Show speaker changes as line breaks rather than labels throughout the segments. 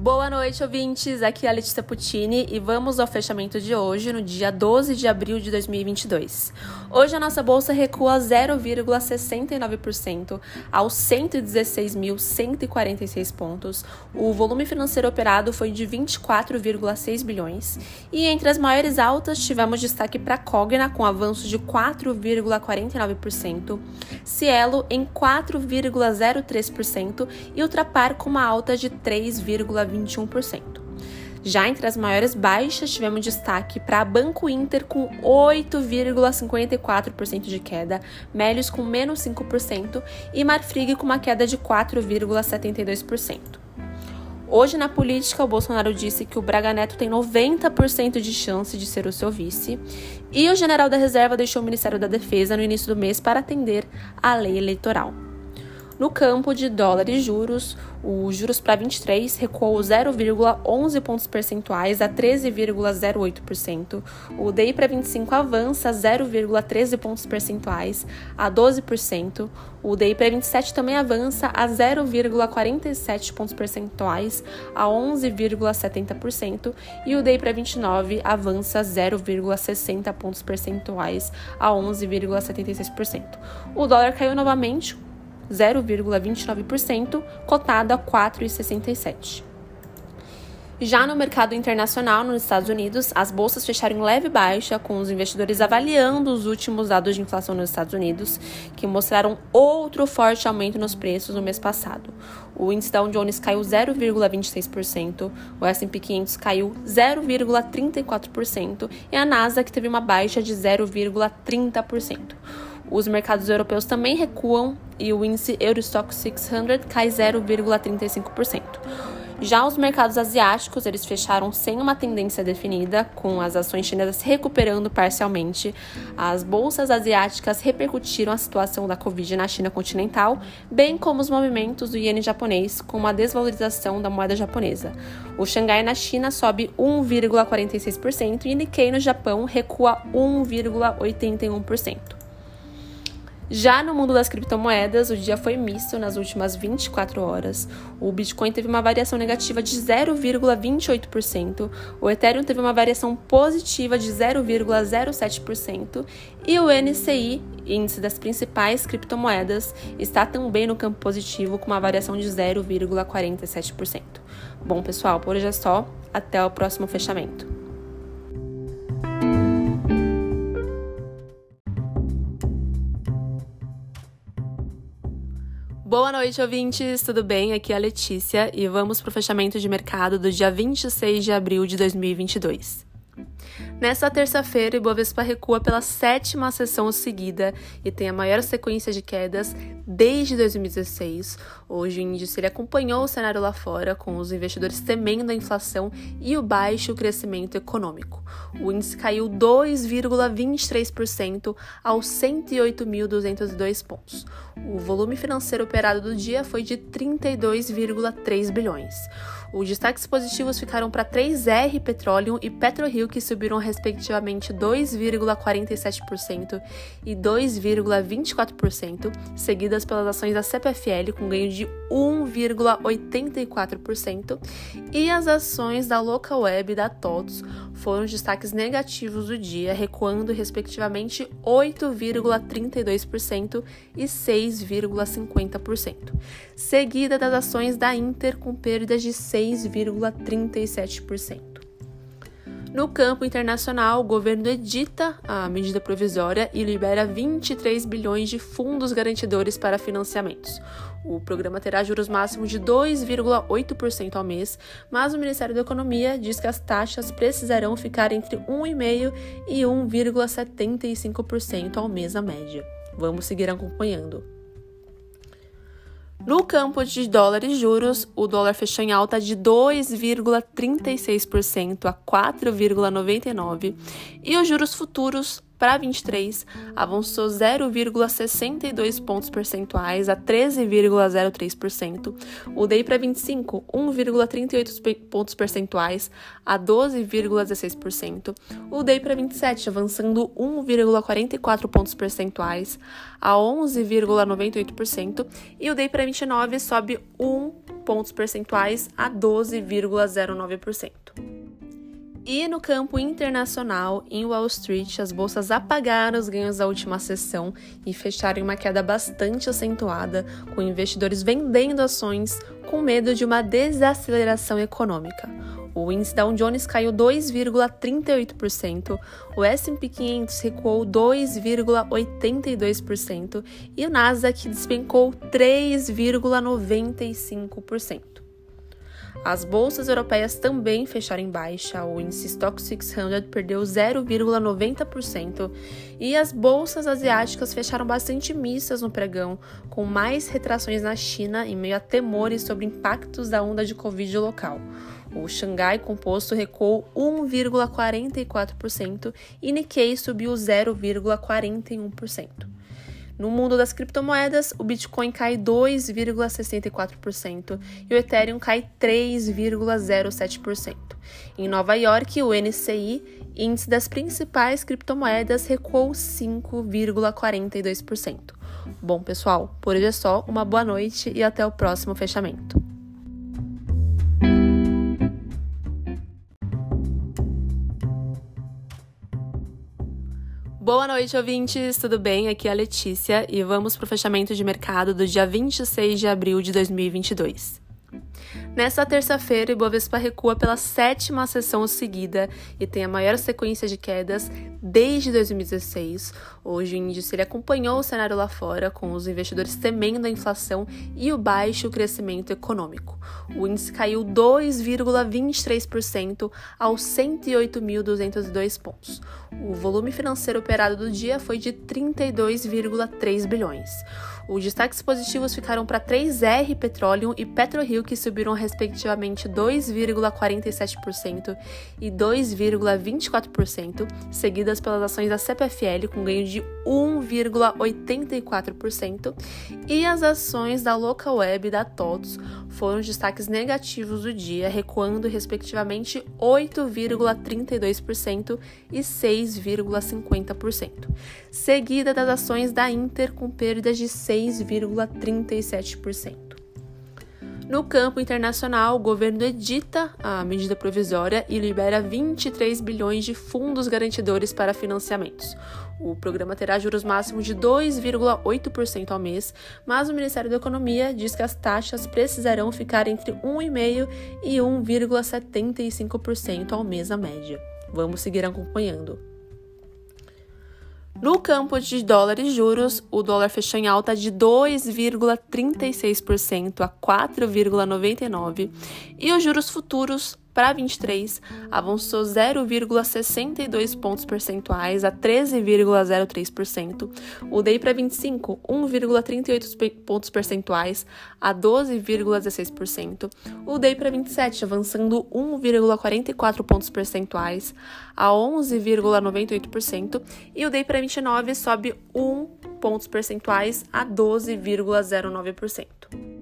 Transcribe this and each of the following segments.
Boa noite, ouvintes. Aqui é a Letícia Puccini e vamos ao fechamento de hoje, no dia 12 de abril de 2022. Hoje a nossa bolsa recua 0,69% aos 116.146 pontos. O volume financeiro operado foi de 24,6 bilhões. E entre as maiores altas, tivemos destaque para Cogna, com avanço de 4,49%, Cielo em 4,03% e Ultrapar com uma alta de 3,20%. 21%. Já entre as maiores baixas, tivemos destaque para Banco Inter com 8,54% de queda, Melios com menos 5% e Marfrig com uma queda de 4,72%. Hoje, na política, o Bolsonaro disse que o Braga Neto tem 90% de chance de ser o seu vice, e o general da reserva deixou o Ministério da Defesa no início do mês para atender à lei eleitoral. No campo de dólar e juros, os juros para 23 recuou 0,11 pontos percentuais a 13,08%. O DI para 25 avança 0,13 pontos percentuais a 12%. O DI para 27 também avança a 0,47 pontos percentuais a 11,70%. E o DI para 29 avança 0,60 pontos percentuais a 11,76%. O dólar caiu novamente 0,29%, cotado a 4,67. Já no mercado internacional, nos Estados Unidos, as bolsas fecharam em leve baixa, com os investidores avaliando os últimos dados de inflação nos Estados Unidos, que mostraram outro forte aumento nos preços no mês passado. O índice Dow Jones caiu 0,26%, o S&P 500 caiu 0,34% e a Nasdaq teve uma baixa de 0,30%. Os mercados europeus também recuam e o índice Eurostock 600 cai 0,35%. Já os mercados asiáticos, eles fecharam sem uma tendência definida, com as ações chinesas recuperando parcialmente. As bolsas asiáticas repercutiram a situação da Covid na China continental, bem como os movimentos do iene japonês, com uma desvalorização da moeda japonesa. O Xangai na China sobe 1,46% e Nikkei no Japão recua 1,81%. Já no mundo das criptomoedas, o dia foi misto nas últimas 24 horas. O Bitcoin teve uma variação negativa de 0,28%, o Ethereum teve uma variação positiva de 0,07% e o NCI, índice das principais criptomoedas, está também no campo positivo com uma variação de 0,47%. Bom, pessoal, por hoje é só. Até o próximo fechamento. Boa noite, ouvintes, tudo bem? Aqui é a Letícia e vamos para o fechamento de mercado do dia 26 de abril de 2022. Nesta terça-feira, o Ibovespa recua pela sétima sessão seguida e tem a maior sequência de quedas desde 2016. Hoje o índice acompanhou o cenário lá fora, com os investidores temendo a inflação e o baixo crescimento econômico. O índice caiu 2,23% aos 108.202 pontos. O volume financeiro operado do dia foi de 32,3 bilhões. Os destaques positivos ficaram para 3R Petroleum e PetroRio, que subiram respectivamente 2,47% e 2,24%, seguidas pelas ações da CPFL, com ganho de 1,84%, e as ações da Local Web e da TOTS foram os destaques negativos do dia, recuando respectivamente 8,32% e 6,50%, seguida das ações da Inter com perdas de 6 6,37%. No campo internacional, o governo edita a medida provisória e libera 23 bilhões de fundos garantidores para financiamentos. O programa terá juros máximos de 2,8% ao mês, mas o Ministério da Economia diz que as taxas precisarão ficar entre 1,5% e 1,75% ao mês a média. Vamos seguir acompanhando. No campo de dólares juros, o dólar fechou em alta de 2,36% a 4,99 e os juros futuros para 23 avançou 0,62 pontos percentuais a 13,03%. O DI para 25, 1,38 pontos percentuais a 12,16%. O DI para 27 avançando 1,44 pontos percentuais a 11,98% e o DI para 29 sobe 1 pontos percentuais a 12,09%. E no campo internacional, em Wall Street, as bolsas apagaram os ganhos da última sessão e fecharam uma queda bastante acentuada, com investidores vendendo ações com medo de uma desaceleração econômica. O índice Dow Jones caiu 2,38%, o S&P 500 recuou 2,82% e o Nasdaq despencou 3,95%. As bolsas europeias também fecharam em baixa, o índice Stock 600 perdeu 0,90% e as bolsas asiáticas fecharam bastante mistas no pregão, com mais retrações na China em meio a temores sobre impactos da onda de Covid local. O Xangai Composto recuou 1,44% e Nikkei subiu 0,41%. No mundo das criptomoedas, o Bitcoin cai 2,64% e o Ethereum cai 3,07%. Em Nova York, o NCI, índice das principais criptomoedas, recuou 5,42%. Bom, pessoal, por hoje é só. Uma boa noite e até o próximo fechamento. Boa noite, ouvintes, tudo bem? Aqui é a Letícia e vamos para o fechamento de mercado do dia 26 de abril de 2022. Nessa terça-feira, o Ibovespa recua pela sétima sessão seguida e tem a maior sequência de quedas desde 2016. Hoje o índice ele acompanhou o cenário lá fora, com os investidores temendo a inflação e o baixo crescimento econômico. O índice caiu 2,23% aos 108.202 pontos. O volume financeiro operado do dia foi de 32,3 bilhões. Os destaques positivos ficaram para 3R Petroleum e PetroRio, que subiram respectivamente 2,47% e 2,24%, seguidas pelas ações da CPFL, com ganho de 1,84%, e as ações da Local Web e da TOTS foram os destaques negativos do dia, recuando respectivamente 8,32% e 6,50%, seguida das ações da Inter com perdas de 6 6,37%. No campo internacional, o governo edita a medida provisória e libera 23 bilhões de fundos garantidores para financiamentos. O programa terá juros máximos de 2,8% ao mês, mas o Ministério da Economia diz que as taxas precisarão ficar entre 1,5% e 1,75% ao mês a média. Vamos seguir acompanhando. No campo de dólares e juros, o dólar fechou em alta de 2,36% a 4,99 e os juros futuros para 23 avançou 0,62 pontos percentuais a 13,03%. O DEI para 25, 1,38 pontos percentuais a 12,16%. O DEI para 27 avançando 1,44 pontos percentuais a 11,98%. E o DEI para 29 sobe 1 pontos percentuais a 12,09%.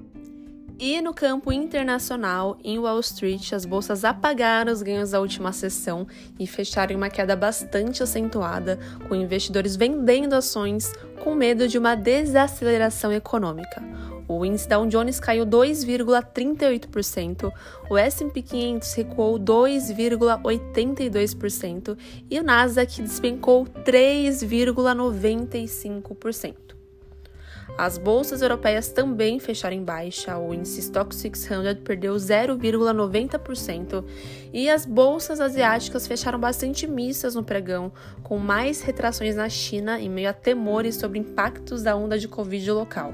E no campo internacional, em Wall Street, as bolsas apagaram os ganhos da última sessão e fecharam em uma queda bastante acentuada, com investidores vendendo ações com medo de uma desaceleração econômica. O índice Dow Jones caiu 2,38%, o S&P 500 recuou 2,82% e o Nasdaq despencou 3,95%. As bolsas europeias também fecharam em baixa, o índice Stock 600 perdeu 0,90% e as bolsas asiáticas fecharam bastante mistas no pregão, com mais retrações na China em meio a temores sobre impactos da onda de Covid local.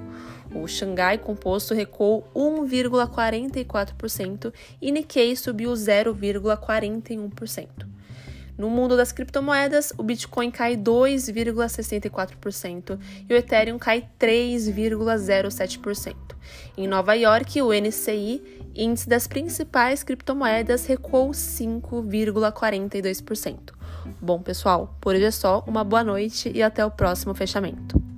O Xangai Composto recuou 1,44% e Nikkei subiu 0,41%. No mundo das criptomoedas, o Bitcoin cai 2,64% e o Ethereum cai 3,07%. Em Nova York, o NCI, índice das principais criptomoedas, recuou 5,42%. Bom, pessoal, por hoje é só. Uma boa noite e até o próximo fechamento.